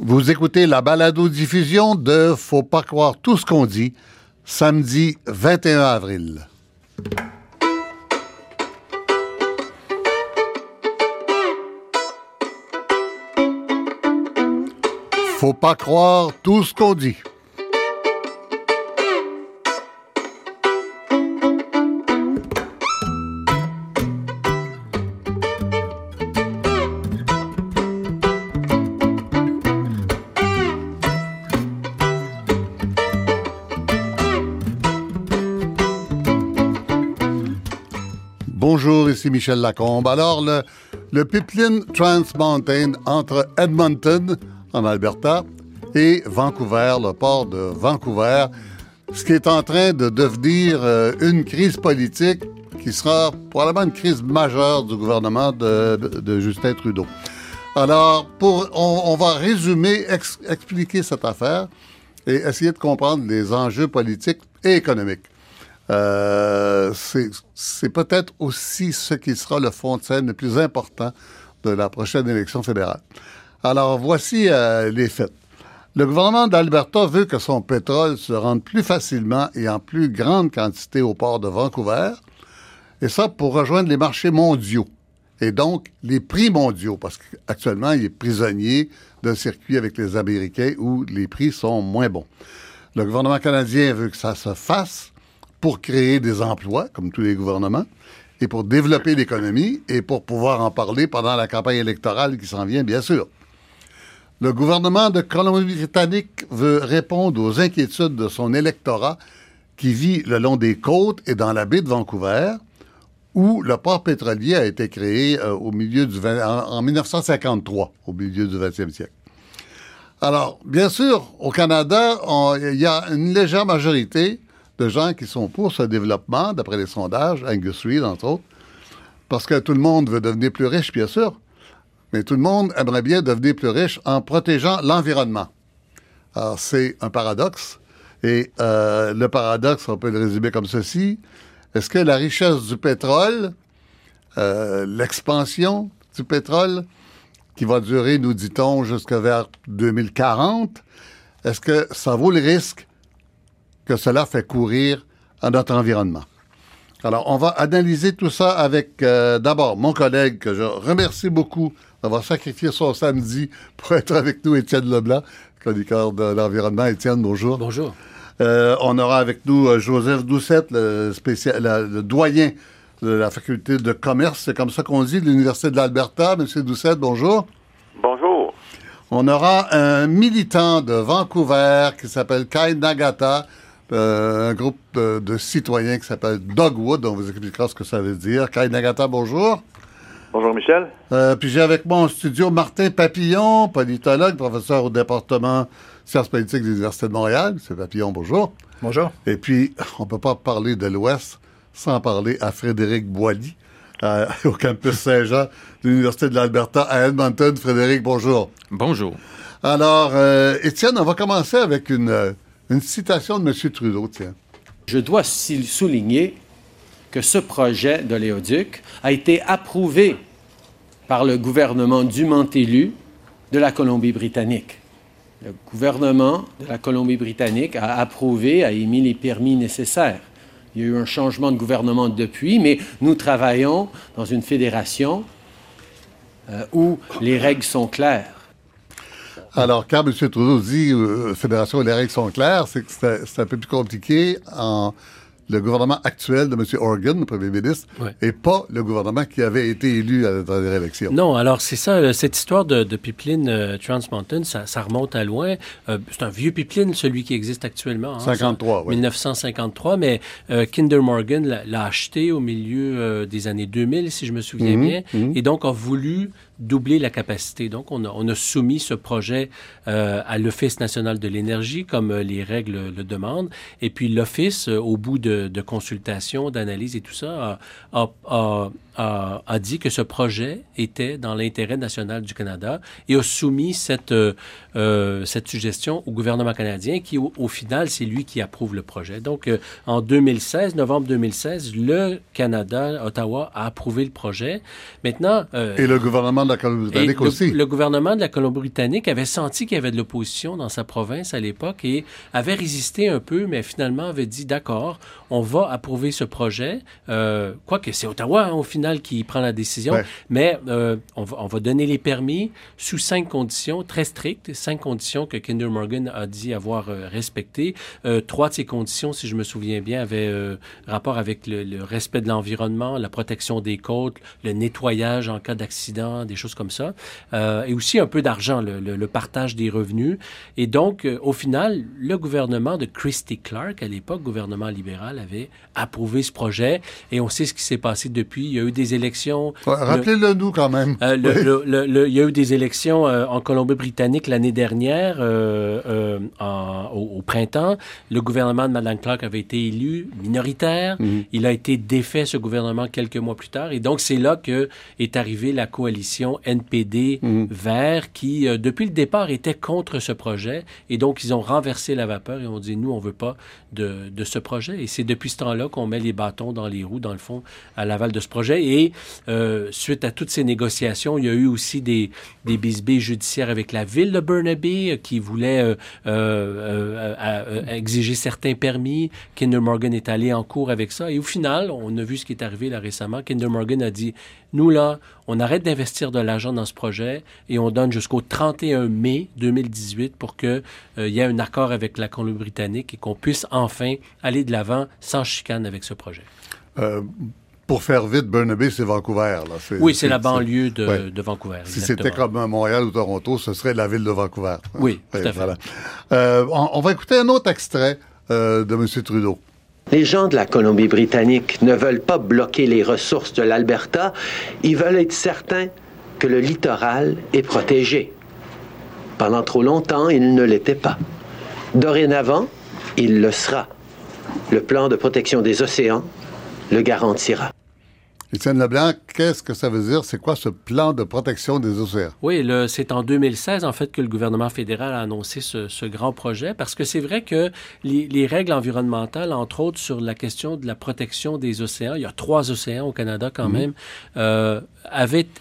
Vous écoutez la balado-diffusion de Faut pas croire tout ce qu'on dit, samedi 21 avril. Faut pas croire tout ce qu'on dit. Michel Lacombe. Alors, le, pipeline Trans Mountain entre Edmonton, en Alberta, et Vancouver, le port de Vancouver, ce qui est en train de devenir euh, une crise politique qui sera probablement une crise majeure du gouvernement de, Justin Trudeau. Alors, on, va résumer, ex- expliquer cette affaire et essayer de comprendre les enjeux politiques et économiques. Euh, c'est peut-être aussi ce qui sera le fond de scène le plus important de la prochaine élection fédérale. Alors, voici euh, les faits. Le gouvernement d'Alberta veut que son pétrole se rende plus facilement et en plus grande quantité au port de Vancouver, et ça pour rejoindre les marchés mondiaux, et donc les prix mondiaux, parce qu'actuellement, il est prisonnier d'un circuit avec les Américains où les prix sont moins bons. Le gouvernement canadien veut que ça se fasse pour créer des emplois, comme tous les gouvernements, et pour développer l'économie et pour pouvoir en parler pendant la campagne électorale qui s'en vient, bien sûr. Le gouvernement de Colombie-Britannique veut répondre aux inquiétudes de son électorat qui vit le long des côtes et dans la baie de Vancouver, où le port pétrolier a été créé euh, au milieu du 20 en, en 1953, au milieu du 20e siècle. Alors, bien sûr, au Canada, il y a une légère majorité de gens qui sont pour ce développement, d'après les sondages, Angus Reid, entre autres, parce que tout le monde veut devenir plus riche, bien sûr, mais tout le monde aimerait bien devenir plus riche en protégeant l'environnement. Alors, c'est un paradoxe, et euh, le paradoxe, on peut le résumer comme ceci. Est-ce que la richesse du pétrole, euh, l'expansion du pétrole, qui va durer, nous dit-on, jusqu'à vers 2040, est-ce que ça vaut le risque que cela fait courir à notre environnement? Alors, on va analyser tout ça avec euh, d'abord mon collègue que je remercie beaucoup d'avoir sacrifié son samedi pour être avec nous, Étienne Leblanc, chroniqueur de l'environnement. Étienne, bonjour. Bonjour. Euh, on aura avec nous euh, Joseph Doucette, le, spécial, la- le doyen de la faculté de commerce, c'est comme ça qu'on dit, de l'Université de l'Alberta. Monsieur Doucette, bonjour. Bonjour. On aura un militant de Vancouver qui s'appelle Kai Nagata, euh, un groupe de, de citoyens qui s'appelle Dogwood. On vous expliquera ce que ça veut dire. Kai Nagata, bonjour. Bonjour, Michel. Euh, puis j'ai avec moi en studio Martin Papillon, politologue, professeur au département sciences politiques de l'Université de Montréal. Monsieur Papillon, bonjour. Bonjour. Et puis, on ne peut pas parler de l'Ouest sans parler à Frédéric Boilly, euh, au campus Saint-Jean de l'Université de l'Alberta à Edmonton. Frédéric, bonjour. Bonjour. Alors, euh, Étienne, on va commencer avec une, euh, une citation de M. Trudeau, tiens. Je dois souligner que ce projet de l'éoduc a été approuvé par le gouvernement dûment élu de la Colombie-Britannique. Le gouvernement de la Colombie-Britannique a approuvé, a émis les permis nécessaires. Il y a eu un changement de gouvernement depuis, mais nous travaillons dans une fédération euh, où les règles sont claires. Alors, quand M. Trudeau dit euh, Fédération et les règles sont claires, c'est que c'est un peu plus compliqué en le gouvernement actuel de M. Organ, le premier ministre, Ouais. et pas le gouvernement qui avait été élu à la dernière élection. Non, alors c'est ça, euh, cette histoire de, de pipeline euh, Trans Mountain, ça, ça remonte à loin. Euh, c'est un vieux pipeline, celui qui existe actuellement. hein, 53, ça, oui. 1953, mais euh, Kinder Morgan l'a- acheté au milieu des années 2000, si je me souviens Mhm, bien, et donc a voulu doubler la capacité. Donc, on a, on a soumis ce projet euh, à l'Office national de l'énergie, comme euh, les règles le demandent. Et puis, l'Office, euh, au bout de, consultations, d'analyses et tout ça, a, a- a- dit que ce projet était dans l'intérêt national du Canada et a soumis cette, cette suggestion au gouvernement canadien qui, au, final, c'est lui qui approuve le projet. Donc, en 2016, novembre 2016, le Canada, Ottawa, a approuvé le projet. Maintenant... Et le gouvernement de la Colombie-Britannique aussi. Le gouvernement de la Colombie-Britannique avait senti qu'il y avait de l'opposition dans sa province à l'époque et avait résisté un peu, mais finalement avait dit, d'accord, on va approuver ce projet. Euh, quoique c'est Ottawa, hein, au final, qui prend la décision. Ouais. Mais euh, on, va, on, va, donner les permis sous cinq conditions très strictes, cinq conditions que Kinder Morgan a dit avoir euh, respectées. Trois de ces conditions, si je me souviens bien, avaient rapport avec le, le respect de l'environnement, la protection des côtes, le nettoyage en cas d'accident, des choses comme ça. Euh, et aussi un peu d'argent, le, le, le, partage des revenus. Et donc, au final, le gouvernement de Christy Clark, à l'époque, gouvernement libéral, avait approuvé ce projet. Et on sait ce qui s'est passé depuis. Il y a eu des élections. Ouais, Rappelez-le nous quand même. Euh, le, oui. il y a eu des élections euh, en Colombie-Britannique l'année dernière, euh, en, au, au, printemps. Le gouvernement de Mme Clark avait été élu minoritaire. Mm -hmm. Il a été défait, ce gouvernement, quelques mois plus tard. Et donc, c'est là que est arrivée la coalition NPD -hmm. Vert, qui, depuis le départ, était contre ce projet. Et donc, ils ont renversé la vapeur et ont dit, nous, on veut pas de, ce projet. Et c'est depuis ce temps-là qu'on met les bâtons dans les roues, dans le fond, à l'aval de ce projet. Et euh, suite à toutes ces négociations, il y a eu aussi des, des judiciaires avec la ville de Burnaby euh, qui voulait euh, euh, exiger certains permis. Kinder Morgan est allé en cours avec ça. Et au final, on a vu ce qui est arrivé là récemment. Kinder Morgan a dit, nous là, on arrête d'investir de l'argent dans ce projet et on donne jusqu'au 31 mai 2018 pour qu'il euh, y ait un accord avec la Colombie-Britannique et qu'on puisse enfin aller de l'avant sans chicane avec ce projet. Euh, pour faire vite, Burnaby, c'est Vancouver. Là. Oui, c'est la banlieue de, ouais. de Vancouver. Si c'était comme Montréal ou Toronto, ce serait la ville de Vancouver. Oui, tout à voilà. fait. Euh, on, on, va écouter un autre extrait euh, de M. Trudeau. Les gens de la Colombie-Britannique ne veulent pas bloquer les ressources de l'Alberta, ils veulent être certains que le littoral est protégé. Pendant trop longtemps, il ne l'était pas. Dorénavant, il le sera. Le plan de protection des océans le garantira. Étienne Leblanc, qu'est-ce que ça veut dire? C'est quoi ce plan de protection des océans? Oui, c'est en 2016, en fait, que le gouvernement fédéral a annoncé ce, ce grand projet, parce que c'est vrai que les, les, règles environnementales, entre autres sur la question de la protection des océans, il y a trois océans au Canada quand mmh. même, euh,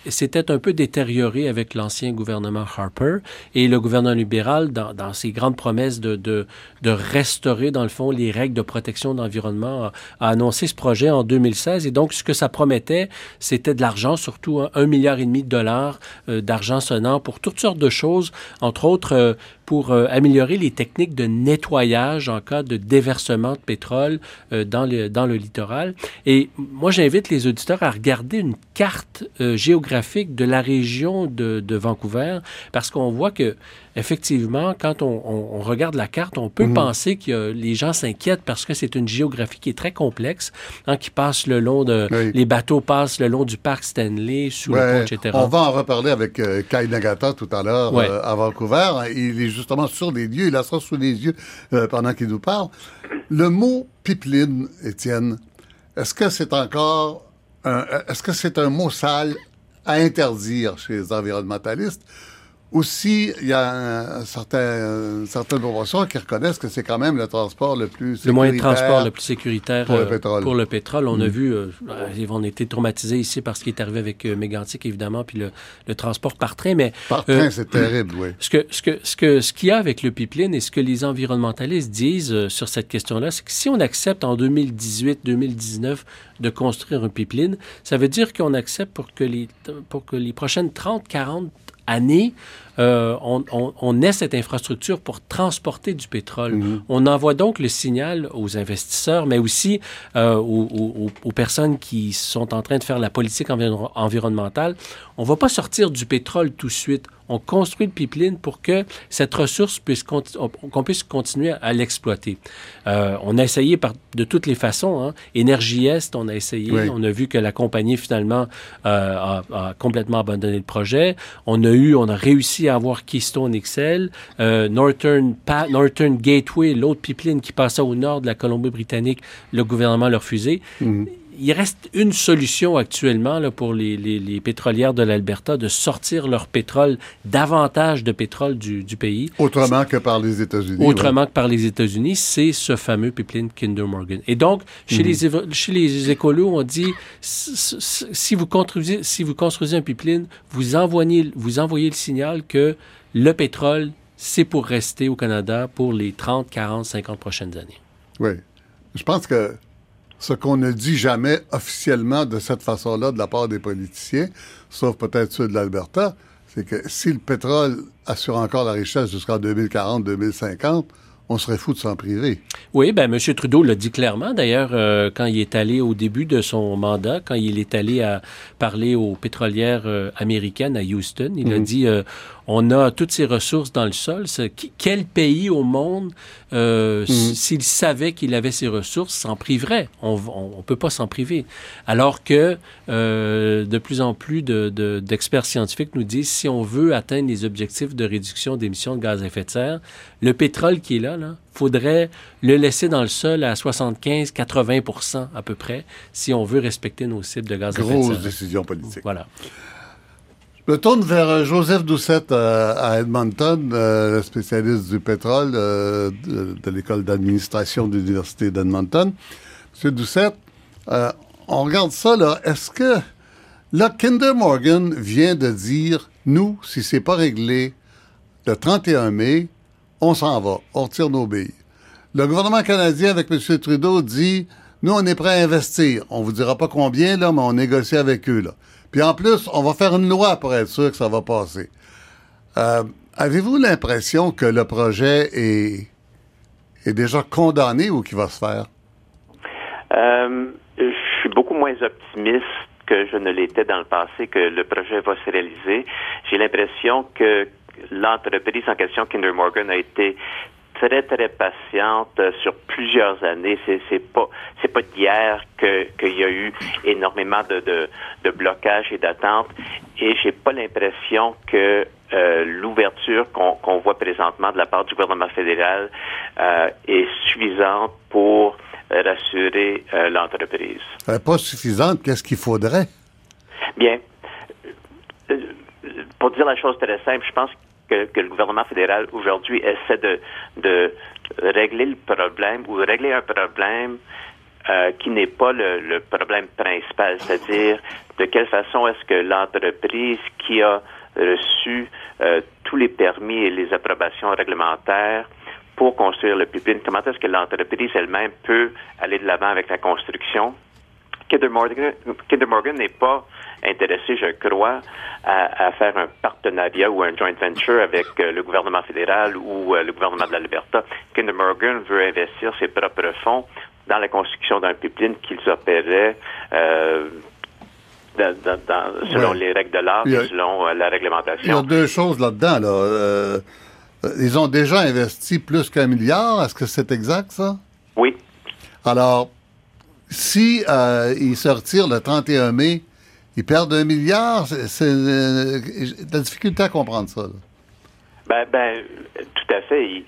s'était un peu détérioré avec l'ancien gouvernement Harper et le gouvernement libéral, dans, ses grandes promesses de, de, de, restaurer, dans le fond, les règles de protection de l'environnement, a, annoncé ce projet en 2016. Et donc, ce que ça promettait, c'était de l'argent, surtout un, milliard et demi de dollars euh, d'argent sonnant pour toutes sortes de choses, entre autres euh, pour euh, améliorer les techniques de nettoyage en cas de déversement de pétrole dans, le, dans le littoral. Et moi, j'invite les auditeurs à regarder une carte euh, géographique de la région de, de Vancouver parce qu'on voit que effectivement, quand on, on, on, regarde la carte, on peut mmh. penser que les gens s'inquiètent parce que c'est une géographie qui est très complexe, hein, qui passe le long de... Oui. Les bateaux passent le long du parc Stanley, sous ouais, le pont, etc. On va en reparler avec euh, Kai Nagata tout à l'heure ouais. euh, à Vancouver. Il est justement sur les lieux, il a ça sous les yeux euh, pendant qu'il nous parle. Le mot pipeline, Étienne, est-ce que c'est encore... Est-ce que c'est un mot sale à interdire chez les environnementalistes? Aussi, il y a un certain, certaine proportion qui reconnaissent que c'est quand même le transport le plus Le moyen de transport le plus sécuritaire pour, euh, le, pétrole. pour le pétrole. On mmh. a vu, euh, on a été traumatisés ici par ce qui est arrivé avec euh, Mégantic, évidemment, puis le, le, transport par train. Mais, par train, euh, c'est terrible, oui. Ce que ce que ce que ce qu'il y a avec le pipeline et ce que les environnementalistes disent euh, sur cette question-là, c'est que si on accepte en 2018-2019 de construire un pipeline, ça veut dire qu'on accepte pour que les pour que les prochaines 30-40 années, euh, on, on, on, ait cette infrastructure pour transporter du pétrole. Mm -hmm. On envoie donc le signal aux investisseurs, mais aussi euh, aux, aux, aux, personnes qui sont en train de faire la politique environ environnementale. On ne va pas sortir du pétrole tout de suite. On construit le pipeline pour que cette ressource puisse qu'on puisse continuer à l'exploiter. Euh, on a essayé par, de toutes les façons. Hein. Énergie Est, on a essayé. Oui. On a vu que la compagnie finalement euh, a, a, complètement abandonné le projet. On a eu, on a réussi avoir Keystone XL, euh, Northern, Northern Gateway, l'autre pipeline qui passait au nord de la Colombie-Britannique, le gouvernement l'a refusé. Mm -hmm il reste une solution actuellement là, pour les, les, pétrolières de l'Alberta de sortir leur pétrole, davantage de pétrole du, du pays. Autrement que par les États-Unis. Autrement que par les États-Unis, c'est ce fameux pipeline Kinder Morgan. Et donc, chez, mhm. les, chez les écolos, on dit si vous, construisez, si vous construisez un pipeline, vous envoyez, vous envoyez le signal que le pétrole, c'est pour rester au Canada pour les 30, 40, 50 prochaines années. Oui. Je pense que ce qu'on ne dit jamais officiellement de cette façon-là de la part des politiciens, sauf peut-être ceux de l'Alberta, c'est que si le pétrole assure encore la richesse jusqu'en 2040-2050, on serait fou de s'en priver. Oui, ben M. Trudeau l'a dit clairement. D'ailleurs, euh, quand il est allé au début de son mandat, quand il est allé à parler aux pétrolières euh, américaines à Houston, il a mhm. dit euh, on a toutes ces ressources dans le sol. Quel pays au monde, euh, mhm. s'il savait qu'il avait ces ressources, s'en priverait? On ne peut pas s'en priver. Alors que euh, de plus en plus d'experts de, scientifiques nous disent si on veut atteindre les objectifs de réduction d'émissions de gaz à effet de serre, le pétrole qui est là, là faudrait le laisser dans le sol à 75-80% à peu près si on veut respecter nos cibles de gaz à effet de serre. Grosse décision politique. Voilà. Je me tourne vers euh, Joseph Doucette euh, à Edmonton, euh, spécialiste du pétrole de, l'école d'administration de l'Université d'Edmonton. Monsieur Doucette, on regarde ça, là. Est-ce que, là, Kinder Morgan vient de dire, nous, si c'est pas réglé le 31 mai, on s'en va, on retire nos billes. Le gouvernement canadien, avec M. Trudeau, dit, nous, on est prêt à investir. On vous dira pas combien, là, mais on négocie avec eux, là. Puis en plus, on va faire une loi pour être sûr que ça va passer. Euh, avez-vous l'impression que le projet est, est déjà condamné ou qu'il va se faire? Euh, je suis beaucoup moins optimiste que je ne l'étais dans le passé que le projet va se réaliser. J'ai l'impression que l'entreprise en question, Kinder Morgan, a été très très patiente sur plusieurs années. C'est c'est pas c'est pas d'hier que qu'il y a eu énormément de de, de blocages et d'attentes. Et j'ai pas l'impression que euh, l'ouverture qu'on qu'on voit présentement de la part du gouvernement fédéral euh, est suffisante pour rassurer euh, l'entreprise. pas suffisante. Qu'est-ce qu'il faudrait? Bien. Pour dire la chose très simple, je pense que, le gouvernement fédéral aujourd'hui essaie de, régler le problème ou régler un problème euh, qui n'est pas le, problème principal, c'est-à-dire de quelle façon est-ce que l'entreprise qui a reçu euh, tous les permis et les approbations réglementaires pour construire le pipeline, comment est-ce que l'entreprise elle-même peut aller de l'avant avec la construction? Kinder Morgan n'est pas intéressé, je crois, à, faire un partenariat ou un joint venture avec euh, le gouvernement fédéral ou euh, le gouvernement de l'Alberta. Kinder Morgan veut investir ses propres fonds dans la construction d'un pipeline qu'ils opéraient euh, selon les règles de l'art et selon la réglementation. Il y a deux choses là-dedans. Là. ils ont déjà investi plus qu'un milliard. Est-ce que c'est exact, ça? Oui. Alors, si ils se retirent le 31 mai, ils perdent un milliard. C'est euh, la difficulté à comprendre ça. Ben, ben, tout à fait.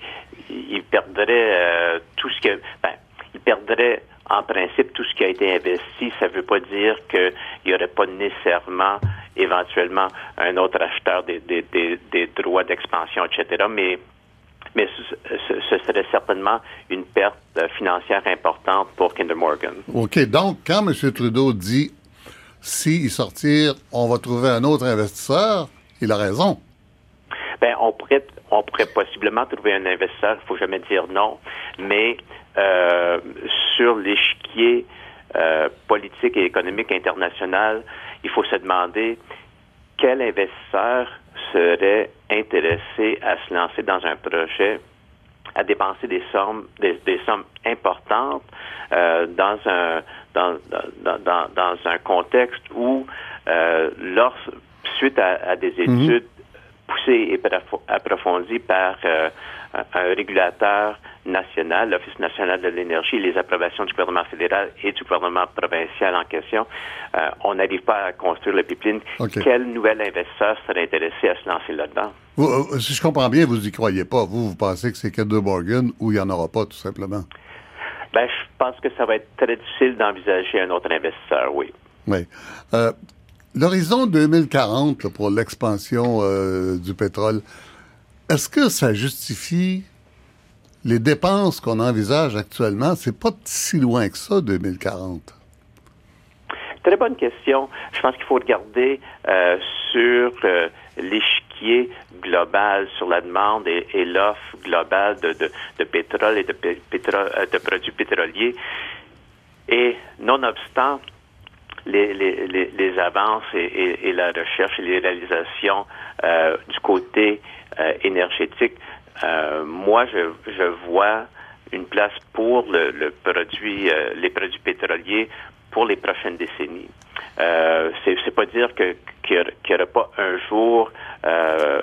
Ils, perdraient euh, tout ce que. Ben, ils perdraient en principe tout ce qui a été investi. Ça ne veut pas dire qu'il n'y aurait pas nécessairement éventuellement un autre acheteur des, des, des, droits d'expansion, etc. Mais mais ce, ce, serait certainement une perte financière importante pour Kinder Morgan. OK. Donc, quand M. Trudeau dit s'il sortir, on va trouver un autre investisseur, il a raison. Ben, on pourrait, on pourrait possiblement trouver un investisseur, il faut jamais dire non, mais euh, sur l'échiquier euh, politique et économique international, il faut se demander quel investisseur serait intéressé à se lancer dans un projet à dépenser des sommes, des, sommes importantes euh, dans un dans, dans, dans, un contexte où, euh, lors, suite à, des mhm. études poussées et approfondies par euh, un régulateur national, l'Office national de l'énergie, les approbations du gouvernement fédéral et du gouvernement provincial en question, euh, on n'arrive pas à construire le pipeline. Quel nouvel investisseur serait intéressé à se lancer là-dedans? Euh, si je comprends bien, vous n'y croyez pas. Vous, vous pensez que c'est que de Morgan ou il n'y en aura pas, tout simplement? Ben, je pense que ça va être très difficile d'envisager un autre investisseur, oui. Oui. Euh, L'horizon 2040 pour l'expansion euh, du pétrole, est-ce que ça justifie les dépenses qu'on envisage actuellement? C'est pas si loin que ça, 2040. Très bonne question. Je pense qu'il faut regarder euh, sur global, sur la demande et, l'offre globale de, pétrole et euh, de produits pétroliers. Et nonobstant les, avances et, la recherche et les réalisations euh, du côté euh, énergétique, moi, je, vois une place pour les produits pétroliers pour les prochaines décennies. Euh, c'est pas dire que qu'il n'y aura pas un jour euh,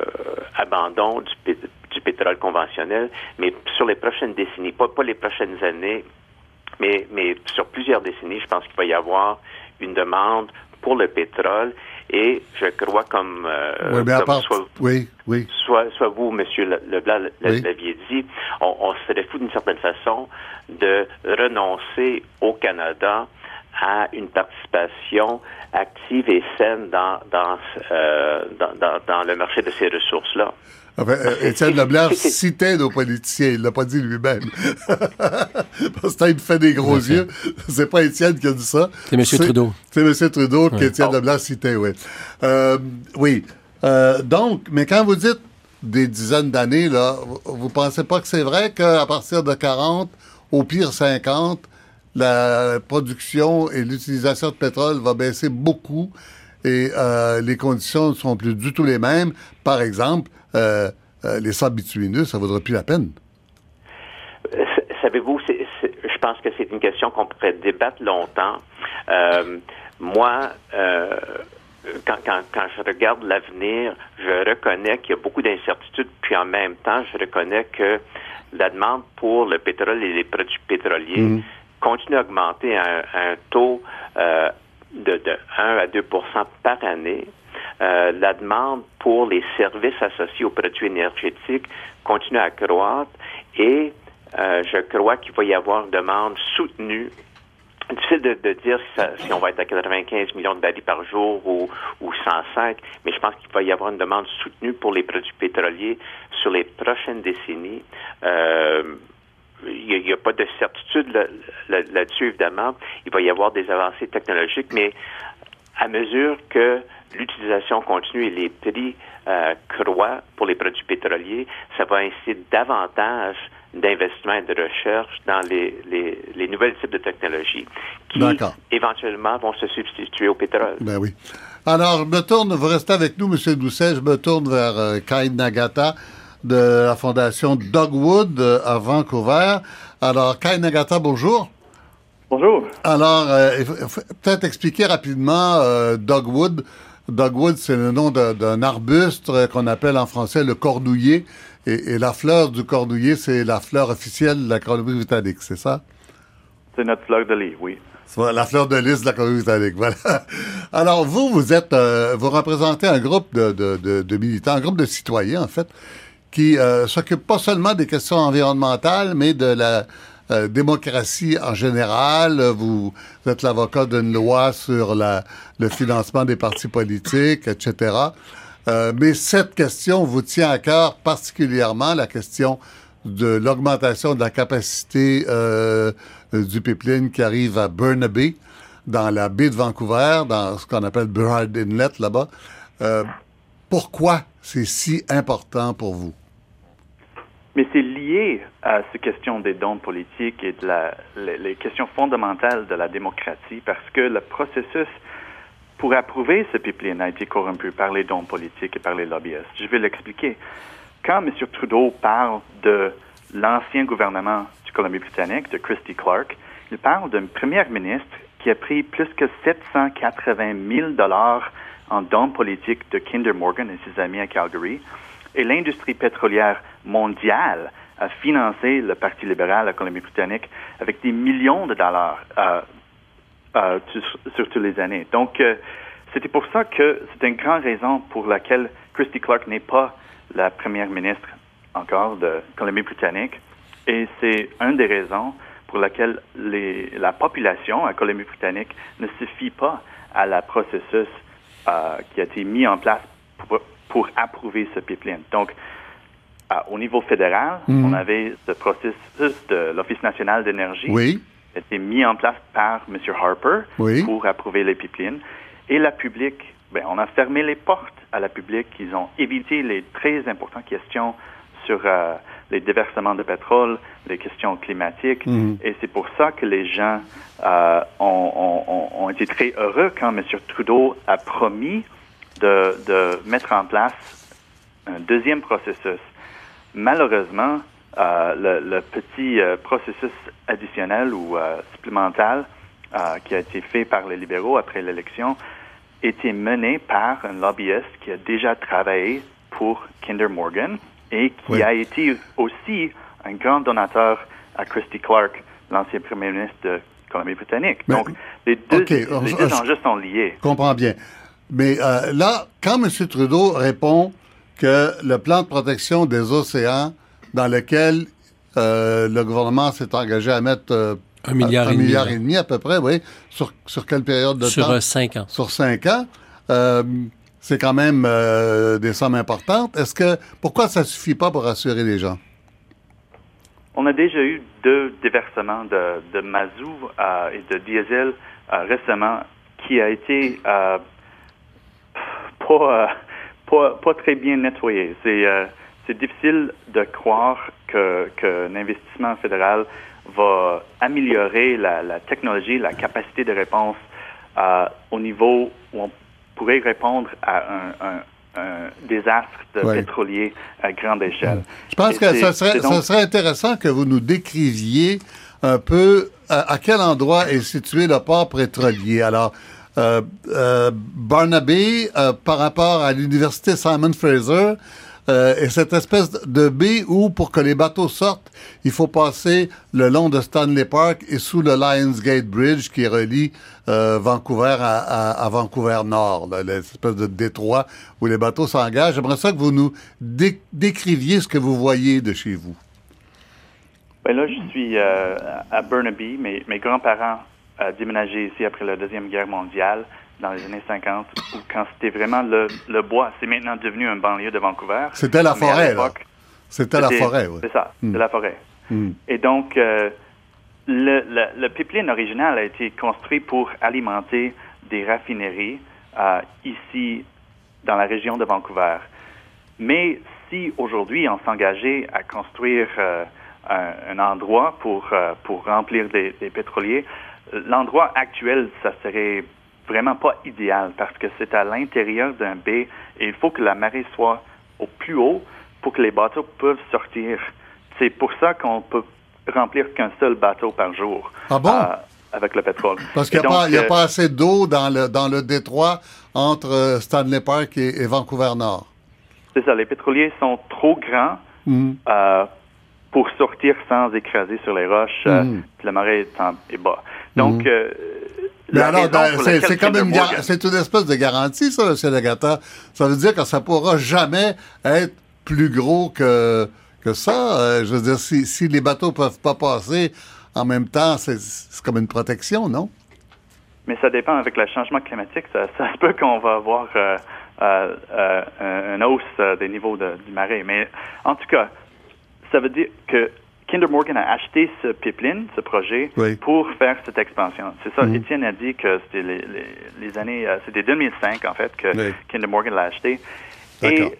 abandon du, du, pétrole conventionnel, mais sur les prochaines décennies, pas, pas les prochaines années, mais, mais sur plusieurs décennies, je pense qu'il va y avoir une demande pour le pétrole et je crois comme, euh, oui, mais comme part... soit, oui, oui. soit, soit vous, Monsieur Leblanc, l'aviez dit, on, on serait fou d'une certaine façon de renoncer au Canada à une participation active et saine dans, dans, euh, dans, dans, dans le marché de ces ressources-là. Enfin, euh, Étienne Leblanc citait nos politiciens, il l'a pas dit lui-même. Parce que il fait des gros yeux. C'est pas Étienne qui a dit ça. C'est M. Trudeau. C'est M. Trudeau Ouais. qu'Étienne Oh. Leblanc citait, oui. Euh, oui. Euh, donc, mais quand vous dites des dizaines d'années, là, vous, vous pensez pas que c'est vrai qu'à partir de 40, au pire 50, la production et l'utilisation de pétrole va baisser beaucoup et euh, les conditions ne sont plus du tout les mêmes. Par exemple, euh, euh, les sables bitumineux, ça vaudra plus la peine. Savez-vous, je pense que c'est une question qu'on pourrait débattre longtemps. Moi, quand, quand, quand je regarde l'avenir, je reconnais qu'il y a beaucoup d'incertitudes, puis en même temps, je reconnais que la demande pour le pétrole et les produits pétroliers Mhm. Continue à augmenter à un, taux euh, de, de 1 à 2% par année. Euh, la demande pour les services associés aux produits énergétiques continue à croître et euh, je crois qu'il va y avoir une demande soutenue. Difficile de, dire si on va être à 95 millions de barils par jour ou, ou 105, mais je pense qu'il va y avoir une demande soutenue pour les produits pétroliers sur les prochaines décennies. Euh, il n'y a, a, pas de certitude là- là- là-dessus, évidemment. Il va y avoir des avancées technologiques, mais à mesure que l'utilisation continue et les prix euh, croient pour les produits pétroliers, ça va inciter davantage d'investissement et de recherche dans les, les, les nouvelles types de technologies qui éventuellement vont se substituer au pétrole. Ben oui. Alors, je me tourne, vous restez avec nous, M. Doucet, je me tourne vers euh, Kai Nagata de la fondation Dogwood euh, à Vancouver. Alors, Kai Nagata, bonjour. Bonjour. Alors, euh, peut-être expliquer rapidement euh, Dogwood. Dogwood, c'est le nom d'un arbuste qu'on appelle en français le cordouiller. Et, et la fleur du cordouiller, c'est la fleur officielle de la Colombie-Britannique, c'est ça? C'est notre fleur de lit, oui. La fleur de lys de la Colombie-Britannique, voilà. Alors, vous, vous êtes, euh, vous représentez un groupe de, de, de, de militants, un groupe de citoyens, en fait, qui euh, s'occupent pas seulement des questions environnementales, mais de la euh, démocratie en général. Vous, êtes l'avocat d'une loi sur le financement des partis politiques, etc. Euh, mais cette question vous tient à cœur particulièrement, la question de l'augmentation de la capacité du pipeline qui arrive à Burnaby, dans la baie de Vancouver, dans ce qu'on appelle Burrard Inlet là-bas. Pourquoi c'est si important pour vous? Mais c'est lié à ces questions des dons politiques et de la, les, questions fondamentales de la démocratie parce que le processus pour approuver ce pipeline a été corrompu par les dons politiques et par les lobbyistes. Je vais l'expliquer. Quand M. Trudeau parle de l'ancien gouvernement du Colombie-Britannique, de Christy Clark, il parle d'un premier ministre qui a pris plus que 780 000 dollars en dons politiques de Kinder Morgan et ses amis à Calgary. Et l'industrie pétrolière mondiale a financé le Parti libéral à la Colombie-Britannique avec des millions de dollars euh, euh, sur, toutes les années. Donc, euh, c'était pour ça que c'est une grande raison pour laquelle Christy Clark n'est pas la première ministre encore de Colombie-Britannique. Et c'est une des raisons pour laquelle la population à Colombie-Britannique ne se fie pas à la processus qui a été mis en place pour, pour approuver ce pipeline. Donc, au niveau fédéral, Mhm. on avait ce processus de l'Office national d'énergie Oui. qui a été mis en place par M. Harper Oui. pour approuver les pipelines. Et la public, ben, on a fermé les portes à la public. Ils ont évité les très importantes questions sur euh, les déversements de pétrole, les questions climatiques. Mhm. Et c'est pour ça que les gens euh, ont, ont- ont- ont été très heureux quand M. Trudeau a promis de, de mettre en place un deuxième processus. Malheureusement, euh, le, le petit euh, processus additionnel ou euh, supplémental euh, qui a été fait par les libéraux après l'élection était mené par un lobbyiste qui a déjà travaillé pour Kinder Morgan et qui Oui. a été aussi un grand donateur à Christy Clark, l'ancien premier ministre de Colombie-Britannique. Donc, les deux, OK, les deux enjeux sont liés. Je comprends bien. Mais euh, là, quand M. Trudeau répond que le plan de protection des océans dans lequel euh, le gouvernement s'est engagé à mettre euh, Un milliard un et demi, milliard là. et demi à peu près, oui, sur, sur quelle période de Sur temps? euh, cinq ans. sur cinq ans. Euh, c'est quand même euh, des sommes importantes. Est-ce que pourquoi ça suffit pas pour rassurer les gens? On a déjà eu deux déversements de, de mazout euh, et de diesel euh, récemment qui a été euh, pas, euh, pas, pas très bien nettoyé. C'est euh, c'est difficile de croire que qu'un investissement fédéral va améliorer la, la technologie, la capacité de réponse euh, au niveau où on pourrait répondre à un, un- un désastre de Ouais. pétrolier à grande échelle. Je pense Et que ça serait, c'est donc- ça serait intéressant que vous nous décriviez un peu à, à quel endroit est situé le port pétrolier. Alors, euh, euh, Barnaby, euh, par rapport à l'université Simon Fraser, euh, est cette espèce de baie où, pour que les bateaux sortent, il faut passer le long de Stanley Park et sous le Lionsgate Bridge qui relie euh, Vancouver à, Vancouver Nord, l'espèce de détroit où les bateaux s'engagent. J'aimerais ça que vous nous dé- décriviez ce que vous voyez de chez vous. Ben là, je suis euh, à Burnaby. Mes, mes grands-parents ont déménagé ici après la Deuxième Guerre mondiale dans les années 50, où quand c'était vraiment le, le bois. C'est maintenant devenu un banlieue de Vancouver. C'était la forêt, là. C'était la forêt, oui. C'est ça, Hmm. c'est la forêt. Hmm. Et donc, euh, le, le, le pipeline original a été construit pour alimenter des raffineries euh, ici dans la région de Vancouver. Mais si aujourd'hui on s'engageait à construire euh, un, un endroit pour, pour remplir des, des pétroliers, l'endroit actuel, ça serait vraiment pas idéal parce que c'est à l'intérieur d'un baie et il faut que la marée soit au plus haut pour que les bateaux peuvent sortir. C'est pour ça qu'on peut remplir qu'un seul bateau par jour. Ah bon? euh, avec le pétrole. Parce qu'il n'y a, euh, pas assez d'eau dans le, dans le détroit entre euh, Stanley Park et, et Vancouver Nord. C'est ça, les pétroliers sont trop grands Mhm. euh, pour sortir sans écraser sur les roches, puis la marée est, en- est bas. Donc, Mhm. euh, pour c'est comme une, c'est une espèce de garantie, ça, M. Legata. Ça veut dire que ça pourra jamais être plus gros que, que ça. Euh, je veux dire, si, si les bateaux peuvent pas passer en même temps, c'est c'est comme une protection, non? Mais ça dépend avec le changement climatique. Ça, ça se peut qu'on va avoir euh, euh, euh, un- une hausse des niveaux de- du marais. Mais en tout cas, ça veut dire que Kinder Morgan a acheté ce pipeline, ce projet, Oui. pour faire cette expansion. C'est ça, Mhm. Étienne a dit que c'était les, les- les années, euh, c'était 2005 en fait que Oui. Kinder Morgan l'a acheté. Et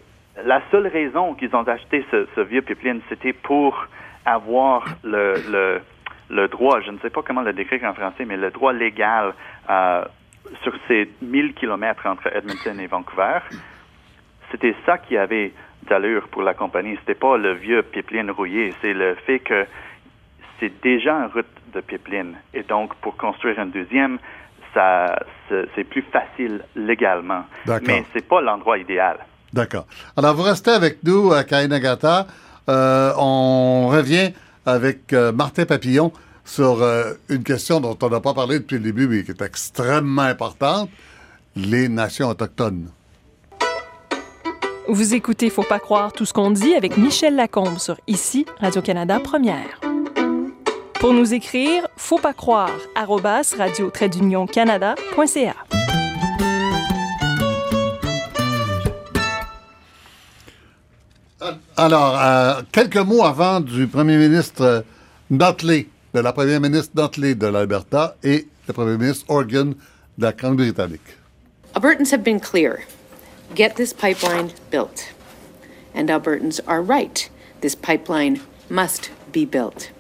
la seule raison qu'ils ont acheté ce, ce vieux pipeline, c'était pour avoir le, le, le droit, je ne sais pas comment le décrire en français, mais le droit légal euh, sur ces 1000 kilomètres entre Edmonton et Vancouver. C'était ça qui avait d'allure pour la compagnie. C'était pas le vieux pipeline rouillé, c'est le fait que c'est déjà une route de pipeline. Et donc, pour construire un deuxième, ça, c'est plus facile légalement. D'accord. Mais c'est pas l'endroit idéal. D'accord. Alors, vous restez avec nous, à Kainagata. Euh, on revient avec euh, Martin Papillon sur euh, une question dont on n'a pas parlé depuis le début, mais qui est extrêmement importante, les nations autochtones. Vous écoutez Faut pas croire tout ce qu'on dit avec Michel Lacombe sur Ici, Radio-Canada Première. Pour nous écrire, faut pas croire, radio canada.ca. Alors, euh, quelques mots avant du premier ministre Notley, de la première ministre Notley de l'Alberta et le premier ministre Organ de la Colombie-Britannique. Albertans have been clear. Get this pipeline built. And Albertans are right. This pipeline must be built.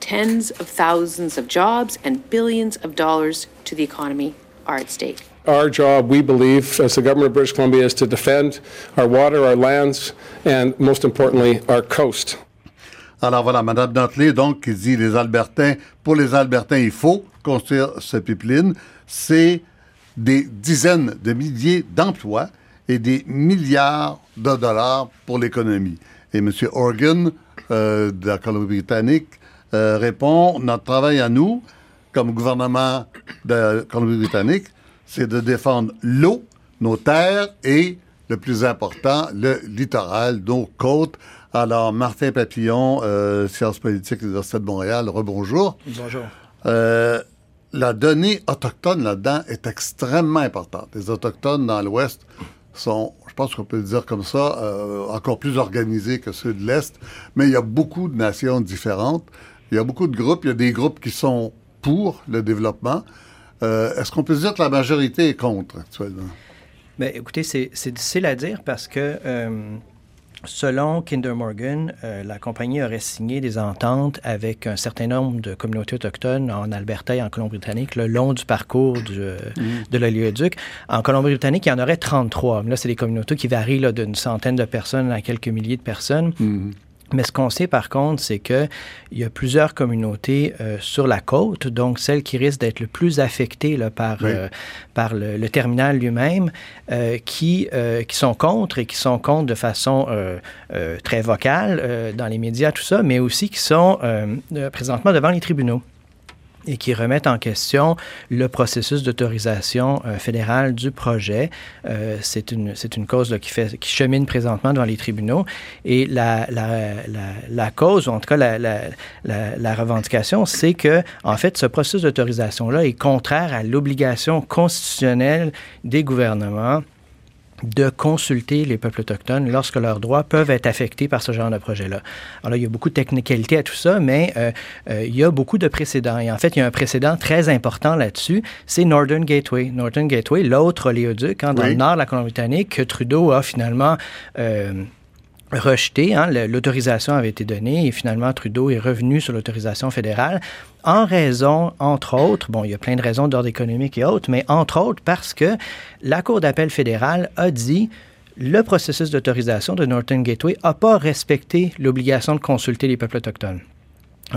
Tens of thousands of jobs and billions of dollars to the economy are at stake. Our job, we believe, as the government of British Columbia, is to defend our water, our lands, and most importantly, our coast. Alors voilà, Mme Notley, donc, qui dit les Albertains, pour les Albertains, il faut construire ce pipeline. C'est des dizaines de milliers d'emplois et des milliards de dollars pour l'économie. Et M. Organ, euh, de la Colombie-Britannique, euh, répond Notre travail à nous, comme gouvernement de la Colombie-Britannique, c'est de défendre l'eau, nos terres et, le plus important, le littoral, nos côtes. Alors, Martin Papillon, euh, sciences politiques de l'Université de Montréal, rebonjour. Bonjour. Euh, la donnée autochtone là-dedans est extrêmement importante. Les Autochtones dans l'Ouest sont, je pense qu'on peut le dire comme ça, euh, encore plus organisés que ceux de l'Est, mais il y a beaucoup de nations différentes. Il y a beaucoup de groupes. Il y a des groupes qui sont pour le développement. Euh, est-ce qu'on peut dire que la majorité est contre actuellement? Bien, écoutez, c'est difficile à dire parce que euh, Selon Kinder Morgan, euh, la compagnie aurait signé des ententes avec un certain nombre de communautés autochtones en Alberta et en Colombie-Britannique le long du parcours du, mm. de l'oléoduc. En Colombie-Britannique, il y en aurait 33. Là, c'est des communautés qui varient d'une centaine de personnes à quelques milliers de personnes. Mm. Mais ce qu'on sait par contre, c'est qu'il y a plusieurs communautés euh, sur la côte, donc celles qui risquent d'être le plus affectées là, par, euh, par le, terminal lui-même, euh, qui, qui sont contre et qui sont contre de façon très vocale dans les médias, tout ça, mais aussi qui sont présentement devant les tribunaux et qui remettent en question le processus d'autorisation euh, fédérale du projet. Euh, c'est une, une cause qui, chemine présentement devant les tribunaux. Et la, la, la, la cause, ou en tout cas la, la revendication, c'est que, en fait, ce processus d'autorisation-là est contraire à l'obligation constitutionnelle des gouvernements de consulter les peuples autochtones lorsque leurs droits peuvent être affectés par ce genre de projet-là. Alors là, il y a beaucoup de technicalité à tout ça, mais euh, euh, il y a beaucoup de précédents. Et en fait, il y a un précédent très important là-dessus, c'est Northern Gateway. Northern Gateway, l'autre oléoduc hein, dans le nord de la Colombie-Britannique, que Trudeau a finalement... Euh, rejeté. Hein, l'autorisation avait été donnée et finalement Trudeau est revenu sur l'autorisation fédérale en raison, entre autres, bon, il y a plein de raisons d'ordre économique et autres, mais entre autres parce que la Cour d'appel fédérale a dit le processus d'autorisation de Northern Gateway n'a pas respecté l'obligation de consulter les peuples autochtones.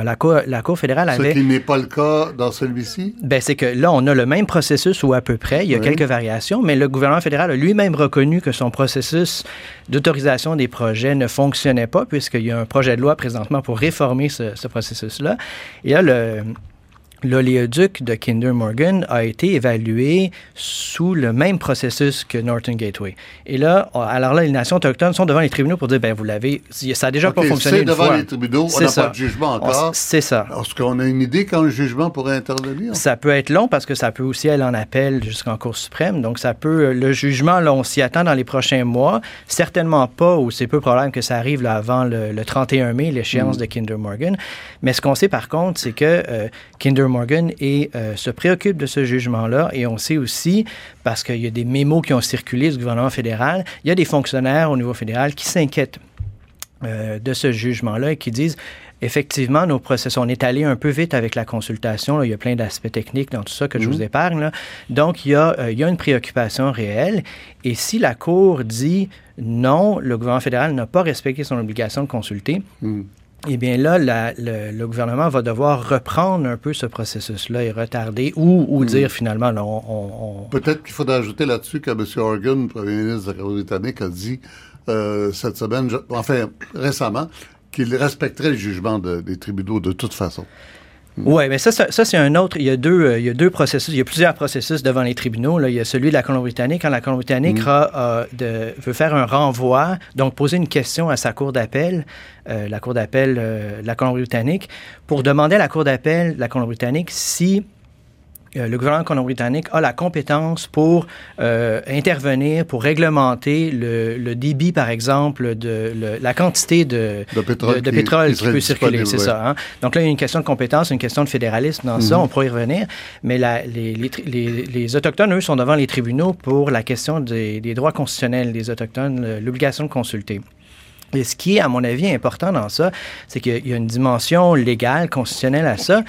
La Cour, la Cour fédérale avait... Ce qui n'est pas le cas dans celui-ci? Ben, c'est que là, on a le même processus ou à peu près. Il y a quelques variations, mais le gouvernement fédéral a lui-même reconnu que son processus d'autorisation des projets ne fonctionnait pas, puisqu'il y a un projet de loi présentement pour réformer ce, ce processus-là. Et là, le, L'oléoduc de Kinder Morgan a été évalué sous le même processus que Northern Gateway. Et là, alors là, les nations autochtones sont devant les tribunaux pour dire, ben vous l'avez, ça n'a déjà pas fonctionné une devant les tribunaux, on n'a pas de jugement encore. C'est ça. Est-ce qu'on a une idée quand le jugement pourrait intervenir? Ça peut être long parce que ça peut aussi aller en appel jusqu'en Cour suprême. Donc ça peut, le jugement, là, on s'y attend dans les prochains mois. Certainement pas, ou c'est peu probable que ça arrive là, avant le, 31 mai, l'échéance mm. de Kinder Morgan. Mais ce qu'on sait par contre, c'est que euh, Kinder Morgan et, euh, se préoccupe de ce jugement-là. Et on sait aussi, parce qu'il y a des mémos qui ont circulé du gouvernement fédéral, il y a des fonctionnaires au niveau fédéral qui s'inquiètent euh, de ce jugement-là et qui disent effectivement, nos processus, on est allé un peu vite avec la consultation. il y a plein d'aspects techniques dans tout ça que je vous mhm. épargne. Donc, il y, a, euh, il y, a, une préoccupation réelle. Et si la Cour dit non, le gouvernement fédéral n'a pas respecté son obligation de consulter, mhm eh bien là, le, gouvernement va devoir reprendre un peu ce processus-là et retarder ou, hmm. dire finalement, on... Peut-être qu'il faudra ajouter là-dessus que M. Organ, Premier ministre de la britannique, a dit euh, cette semaine, enfin récemment, qu'il respecterait le jugement des tribunaux de toute façon. Oui, mais ça, ça, c'est un autre. Il y, a deux, euh, il y a deux processus. Il y a plusieurs processus devant les tribunaux. Là. Il y a celui de la Colombie-Britannique. Quand la Colombie-Britannique de, veut faire un renvoi, donc poser une question à sa cour d'appel, la cour d'appel de la Colombie-Britannique, pour demander à la cour d'appel de la Colombie-Britannique si euh, le gouvernement colombien-britannique a la compétence pour euh, intervenir, pour réglementer le, débit, par exemple, de la quantité de, pétrole, qui, peut circuler. C'est ça. Hein. Donc là, il y a une question de compétence, une question de fédéralisme dans ça. Mhm. On pourrait y revenir. Mais les, Autochtones, eux, sont devant les tribunaux pour la question des, des droits constitutionnels des Autochtones, l'obligation de consulter. Et ce qui est, à mon avis, important dans ça, c'est qu'il y a une dimension légale, constitutionnelle à ça.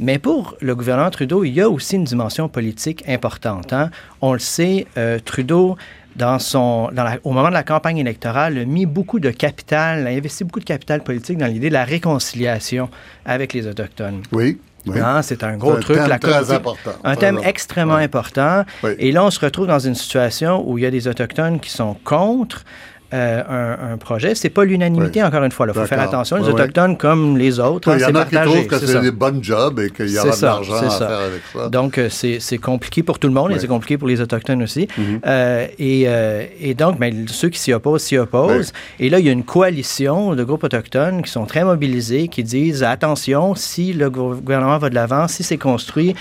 Mais pour le gouvernement Trudeau, il y a aussi une dimension politique importante. Hein. On le sait, euh, Trudeau, dans son, au moment de la campagne électorale, a mis beaucoup de capital, a investi beaucoup de capital politique dans l'idée de la réconciliation avec les Autochtones. Oui. Oui. Hein, c'est un gros truc. Thème très important. Un thème extrêmement important. Et là, on se retrouve dans une situation où il y a des Autochtones qui sont contre, euh, un, projet. C'est pas l'unanimité, encore une fois. Il faut faire attention. Les Autochtones, comme les autres, hein, c'est partagé. Il y en a qui trouvent que c'est des bonnes jobs et qu'il y aura de l'argent à faire avec ça. Donc, euh, c'est compliqué pour tout le monde et c'est compliqué pour les Autochtones aussi. Mhm. Euh, et, et, donc, ben, ceux qui s'y opposent, s'y opposent. Et là, il y a une coalition de groupes autochtones qui sont très mobilisés, qui disent attention, si le gouvernement va de l'avant, si c'est construit,